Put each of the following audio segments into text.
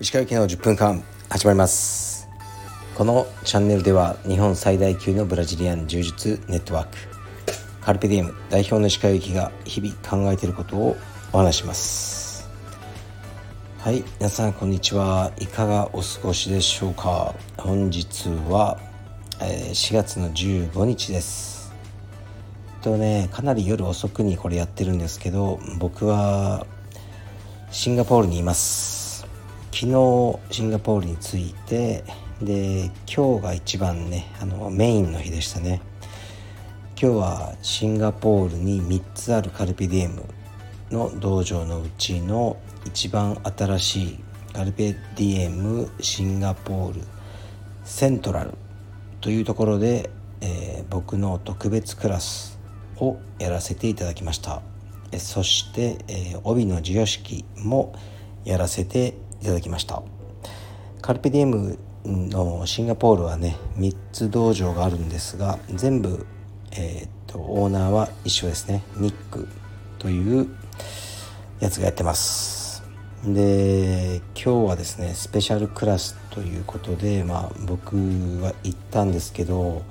石川行きの10分間始まります。このチャンネルでは日本最大級のブラジリアン柔術ネットワークカルペディエム代表の石川行きが日々考えていることをお話します。はい皆さんこんにちはいかがお過ごしでしょうか。本日は、え、4月の15日です。とねかなり夜遅くにこれやってるんですけど僕はシンガポールにいます。昨日シンガポールに着いてで今日が一番ねあのメインの日でしたね。今日はシンガポールに3つあるカルピディエムの道場のうちの一番新しいカルペディエムシンガポール。セントラルというところで、えー、僕の特別クラスをやらせていただきました。そして、え、帯の授与式もやらせていただきました。カルペディエムのシンガポールはね3つ道場があるんですが全部、えー、っとオーナーは一緒ですね。ニックというやつがやってます。で今日はですねスペシャルクラスということでまあ僕は行ったんですけど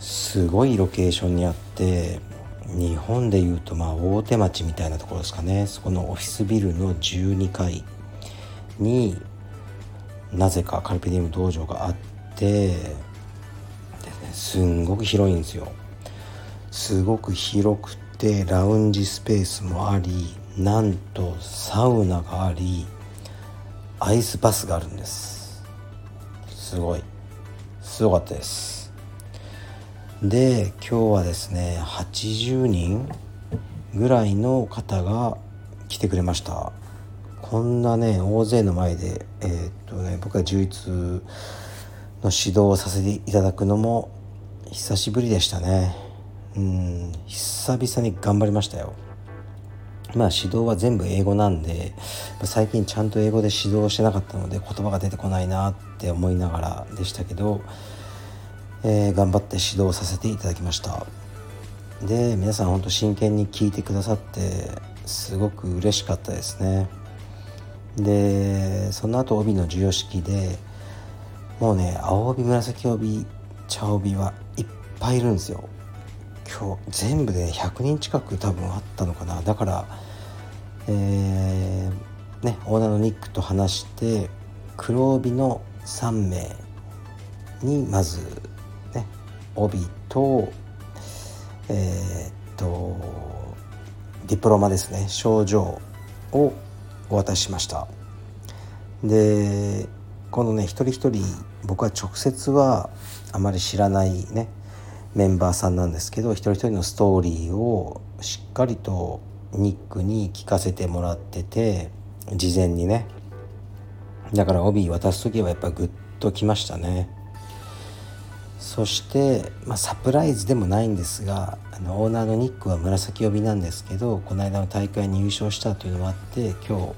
すごいロケーションにあって日本でいうとまあ大手町みたいなところですかね。そこのオフィスビルの12階になぜかカルペディウム道場があって、すんごく広いんですよ。すごく広くてラウンジスペースもありなんとサウナがありアイスバスがあるんです。すごい。すごかったです。で今日はですね80人ぐらいの方が来てくれました。こんなね大勢の前で、えー、っとね、僕は充実の指導をさせていただくのも久しぶりでしたね。うん久々に頑張りましたよ。まあ指導は全部英語なんで最近ちゃんと英語で指導してなかったので言葉が出てこないなって思いながらでしたけど、えー、頑張って指導させていただきました。で皆さん本当真剣に聞いてくださってすごく嬉しかったですね。でその後帯の授与式でもうね青帯紫帯茶帯はいっぱいいるんですよ。今日全部で100人近く多分あったのかな。だからえー、ねオーナーのニックと話して黒帯の3名にまず帯とえー、っとディプロマですね。症状をお渡ししました。でこのね一人一人僕は直接はあまり知らないねメンバーさんなんですけど一人一人のストーリーをしっかりとニックに聞かせてもらってて事前にね。だから帯渡す時はやっぱグッときましたね。そして、まあ、サプライズでもないんですがあのオーナーのニックは紫帯なんですけどこの間の大会に優勝したというのもあって今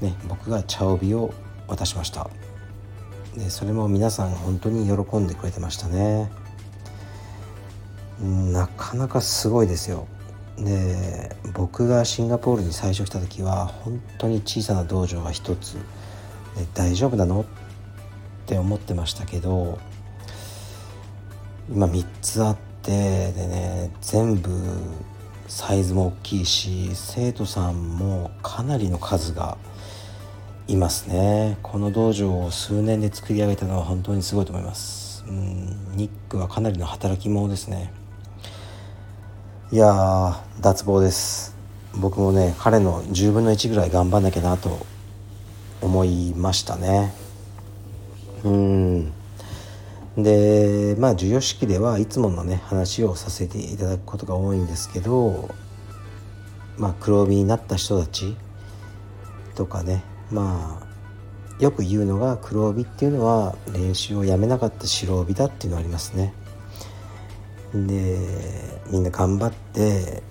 日、ね、僕が茶帯を渡しました。でそれも皆さん本当に喜んでくれてましたね。なかなかすごいですよ。で僕がシンガポールに最初来た時は本当に小さな道場が一つ大丈夫なの？って思ってましたけど今3つあってでね全部サイズも大きいし生徒さんもかなりの数がいますね。この道場を数年で作り上げたのは本当にすごいと思います。うんニックはかなりの働き者ですね。いや脱帽です。僕もね彼の10分の1ぐらい頑張んなきゃなと思いましたね。うん。でまあ授与式ではいつものね話をさせていただくことが多いんですけどまあ黒帯になった人たちとかねまあよく言うのが黒帯っていうのは練習をやめなかった白帯だっていうのはありますね。でみんな頑張って、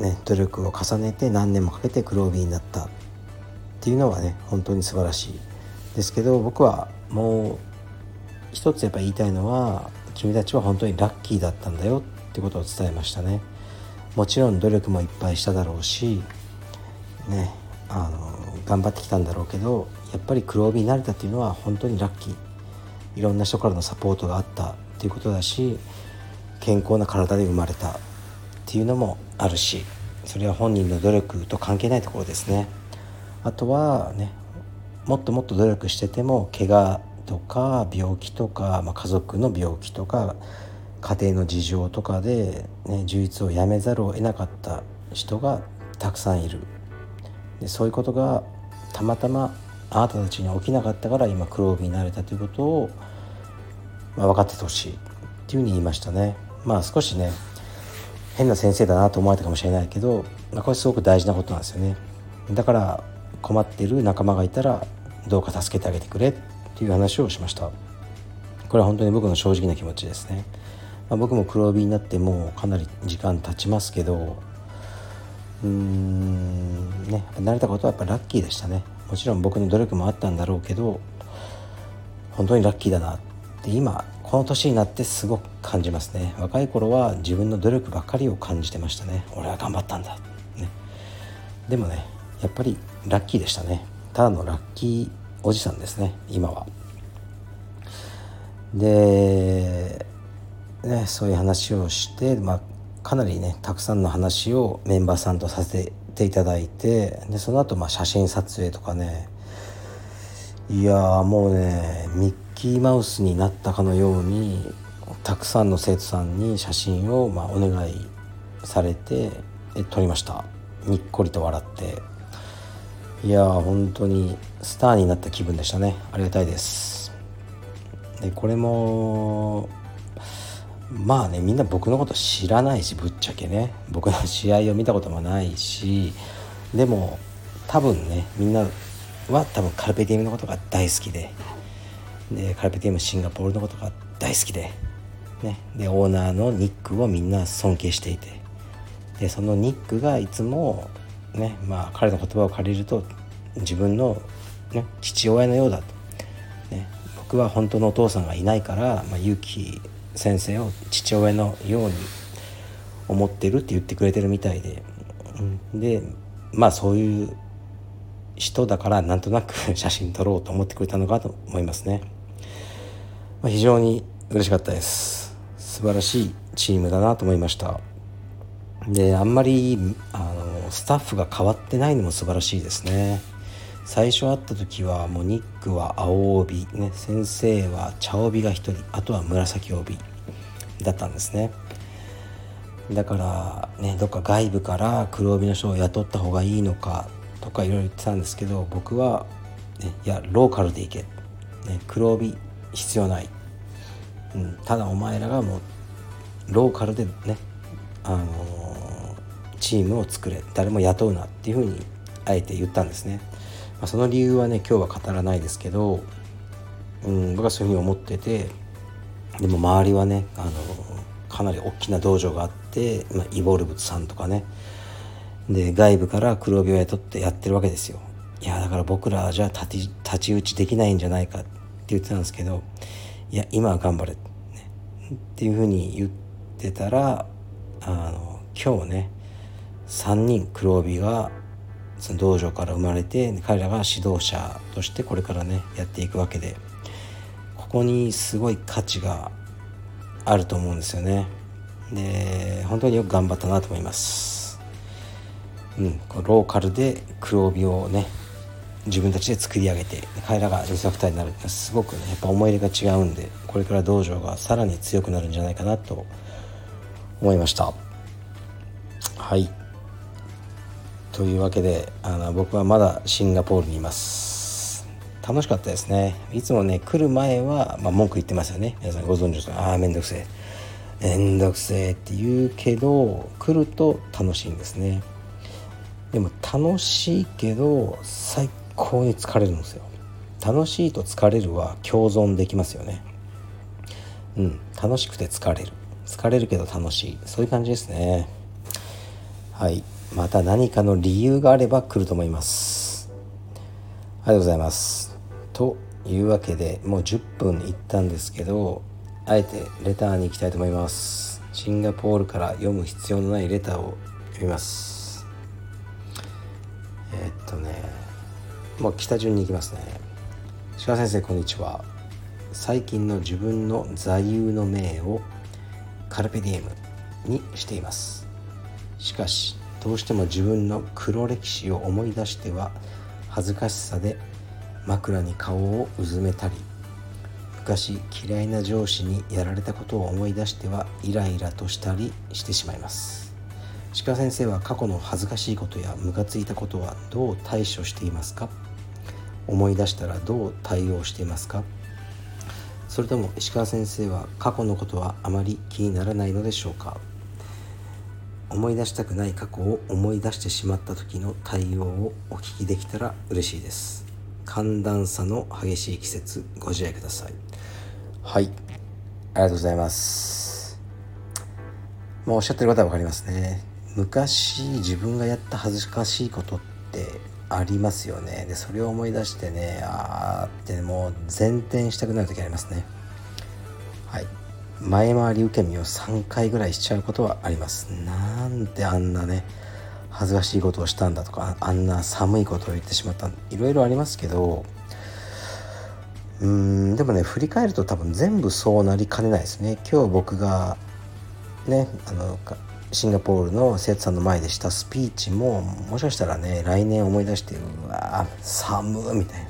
ね、努力を重ねて何年もかけて黒帯になったっていうのはね本当に素晴らしいですけど僕はもう一つやっぱ言いたいのは君たちは本当にラッキーだったんだよってことを伝えましたね。もちろん努力もいっぱいしただろうしねあの頑張ってきたんだろうけどやっぱり黒帯になれたっていうのは本当にラッキー。いろんな人からのサポートがあったっていうことだし健康な体で生まれたっていうのもあるしそれは本人の努力と関係ないところですね。あとはねもっともっと努力してても怪我とか病気とか、まあ、家族の病気とか家庭の事情とかで、ね、充実をやめざるを得なかった人がたくさんいるでそういうことがたまたまあなたたちに起きなかったから今黒帯になれたということを、まあ、分かっててほしいっていうふうに言いましたね。まあ少しね変な先生だなと思われたかもしれないけど、まあ、これすごく大事なことなんですよね。だから困っている仲間がいたらどうか助けてあげてくれていう話をしました。これは本当に僕の正直な気持ちですね。まあ、僕も黒帯になってもうかなり時間経ちますけどうーんね慣れたことはやっぱラッキーでしたね。もちろん僕の努力もあったんだろうけど本当にラッキーだなって今この年になってすごく感じますね。若い頃は自分の努力ばかりを感じてましたね。俺は頑張ったんだ、ね、でもねやっぱりラッキーでしたね。ただのラッキーおじさんですね今は。で、ね、そういう話をして、まあ、かなりねたくさんの話をメンバーさんとさせていただいてでその後まあ写真撮影とかね。いやもうねミッキーマウスになったかのようにたくさんの生徒さんに写真をまあお願いされて撮りました。にっこりと笑って。いや本当にスターになった気分でしたね。ありがたいです。でこれもまあねみんな僕のこと知らないしぶっちゃけね。僕の試合を見たこともないし。でも多分ねみんなは多分カルペディウムのことが大好きで。でカルペディウムシンガポールのことが大好きで,、ね、でオーナーのニックをみんな尊敬していて。でそのニックがいつもねまあ彼の言葉を借りると自分の、ね、父親のようだと、ね、僕は本当のお父さんがいないから、まあ、勇気先生を父親のように思ってるって言ってくれてるみたいで、うん、でまあそういう人だからなんとなく 写真撮ろうと思ってくれたのかと思いますね、まあ、非常に嬉しかったです。素晴らしいチームだなと思いました。であんまりあのスタッフが変わってないのも素晴らしいですね。最初会った時はもうニックは青帯、ね、先生は茶帯が1人あとは紫帯だったんですね。だからねどっか外部から黒帯の人を雇った方がいいのかとかいろいろ言ってたんですけど僕は、ね、いやローカルで行け、ね、黒帯必要ない、うん、ただお前らがもうローカルでね、あの、チームを作れ誰も雇うなっていうふうにあえて言ったんですね。まあ、その理由はね今日は語らないですけど、うん、僕はそういうふうに思っててでも周りはねあのかなり大きな道場があって、まあ、イボルブさんとかね。で外部から黒帯を雇ってやってるわけですよ。いやだから僕らじゃあ立ち太刀打ちできないんじゃないかって言ってたんですけどいや今は頑張れ、ね、っていうふうに言ってたらあの今日ね3人黒帯がその道場から生まれて彼らが指導者としてこれからねやっていくわけでここにすごい価値があると思うんですよね。で本当によく頑張ったなと思います。うんローカルで黒帯をね自分たちで作り上げて彼らがインストになるってすごくねやっぱ思い入れが違うんでこれから道場がさらに強くなるんじゃないかなと思いました。はい。というわけであの僕はまだシンガポールにいます。楽しかったですね。いつもね来る前は、まあ、文句言ってますよね。皆さんご存知ですか？ああめんどくせえ。めんどくせえって言うけど来ると楽しいんですね。でも楽しいけど最高に疲れるんですよ。楽しいと疲れるは共存できますよね。うん楽しくて疲れる。疲れるけど楽しい。そういう感じですね。はい。また何かの理由があれば来ると思います。ありがとうございます。というわけでもう10分いったんですけどあえてレターに行きたいと思います。シンガポールから読む必要のないレターを読みます。えー、っとねもう北順に行きますね。鹿先生こんにちは。最近の自分の座右の銘をカルペディエムにしています。しかしどうしても自分の黒歴史を思い出しては恥ずかしさで枕に顔をうずめたり昔嫌いな上司にやられたことを思い出してはイライラとしたりしてしまいます。鹿先生は過去の恥ずかしいことやムカついたことはどう対処していますか？思い出したらどう対応していますか？それとも石川先生は過去のことはあまり気にならないのでしょうか？思い出したくない過去を思い出してしまった時の対応をお聞きできたら嬉しいです。寒暖差の激しい季節ご自愛ください。はい。ありがとうございます。まあおっしゃってることは分かりますね。昔自分がやった恥ずかしいことってありますよね。でそれを思い出してねあーってもう前転したくなる時ありますね。はい。前回り受け身を3回ぐらいしちゃうことはあります。なんてあんなね恥ずかしいことをしたんだとかあんな寒いことを言ってしまったいろいろありますけどうーんでもね振り返ると多分全部そうなりかねないですね。今日僕がねあのシンガポールの生徒さんの前でしたスピーチももしかしたらね来年思い出してうわ寒みたいな。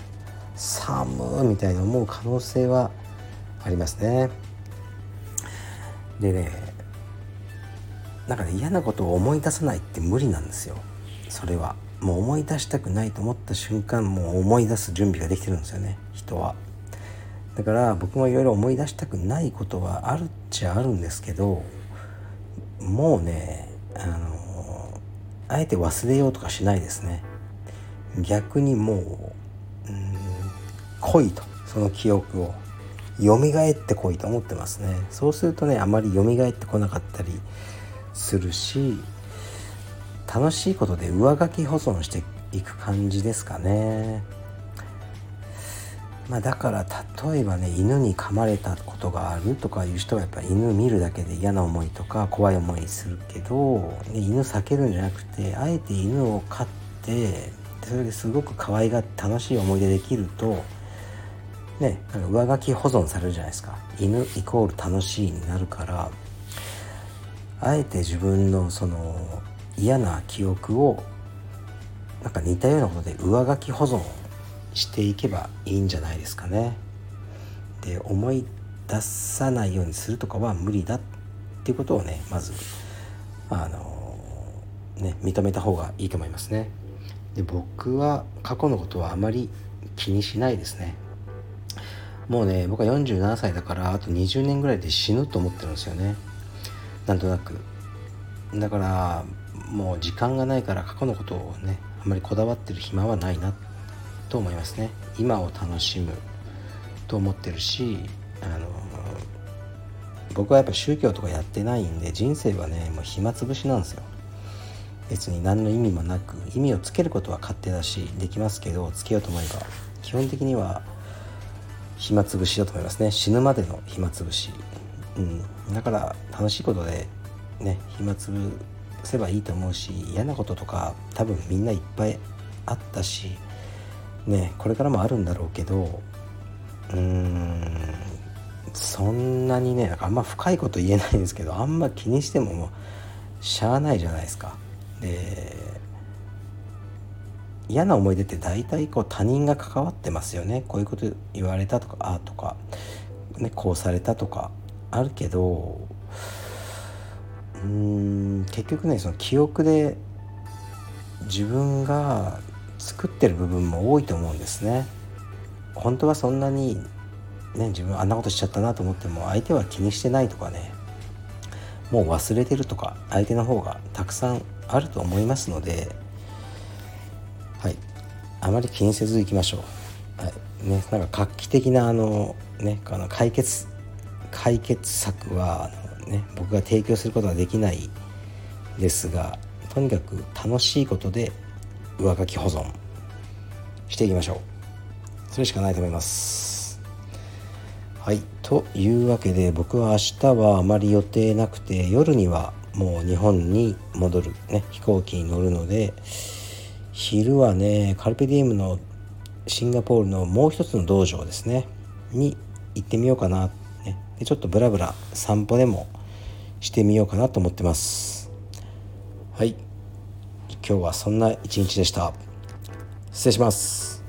寒みたいな思う可能性はありますね。でねなんかね嫌なことを思い出さないって無理なんですよ。それは。もう思い出したくないと思った瞬間もう思い出す準備ができてるんですよね。人は。だから僕もいろいろ思い出したくないことはあるっちゃあるんですけどもうねあのあえて忘れようとかしないですね。逆にもううん来いとその記憶を。蘇ってこいと思ってますねそうするとねあまり蘇ってこなかったりするし楽しいことで上書き保存していく感じですかね。まあ、だから例えばね犬に噛まれたことがあるとかいう人はやっぱ犬見るだけで嫌な思いとか怖い思いするけど、ね、犬避けるんじゃなくてあえて犬を飼ってそれですごく可愛がって楽しい思い出できるとね上書き保存されるじゃないですか犬イコール楽しいになるからあえて自分のその嫌な記憶をなんか似たようなことで上書き保存していけばいいんじゃないですかね。で思い出さないようにするとかは無理だっていうことをねまずあのね認めた方がいいと思いますね。で僕は過去のことはあまり気にしないですね。もうね僕は47歳だからあと20年ぐらいで死ぬと思ってるんですよね。なんとなく。だからもう時間がないから過去のことをねあまりこだわってる暇はないなと思いますね今を楽しむと思ってるしあの僕はやっぱ宗教とかやってないんで人生はねもう暇つぶしなんですよ別に何の意味もなく意味をつけることは勝手だしできますけどつけようと思えば基本的には暇つぶしだと思いますね。死ぬまでの暇つぶし、うん、だから楽しいことでね暇つぶせばいいと思うし嫌なこととか多分みんないっぱいあったしねこれからもあるんだろうけどうーんそんなにねなんかあんま深いこと言えないんですけどあんま気にしてももうしゃあないじゃないですか。で嫌な思い出って大体こう他人が関わってますよねこういうこと言われたとかああとか、ね、こうされたとかあるけどうーん結局ねその記憶で自分が作ってる部分も多いと思うんですね。本当はそんなにね自分あんなことしちゃったなと思っても相手は気にしてないとかねもう忘れてるとか相手の方がたくさんあると思いますのであまり気にせずいきましょう。はい。ね、なんか画期的なあのねあの解決解決策はあのね、僕が提供することはできないですがとにかく楽しいことで上書き保存していきましょう。それしかないと思います。はい。というわけで僕は明日はあまり予定なくて夜にはもう日本に戻る、ね、飛行機に乗るので昼はねカルペディエムのシンガポールのもう一つの道場ですね。に行ってみようかな、ね、でちょっとブラブラ散歩でもしてみようかなと思ってます。はい。今日はそんな一日でした。失礼します。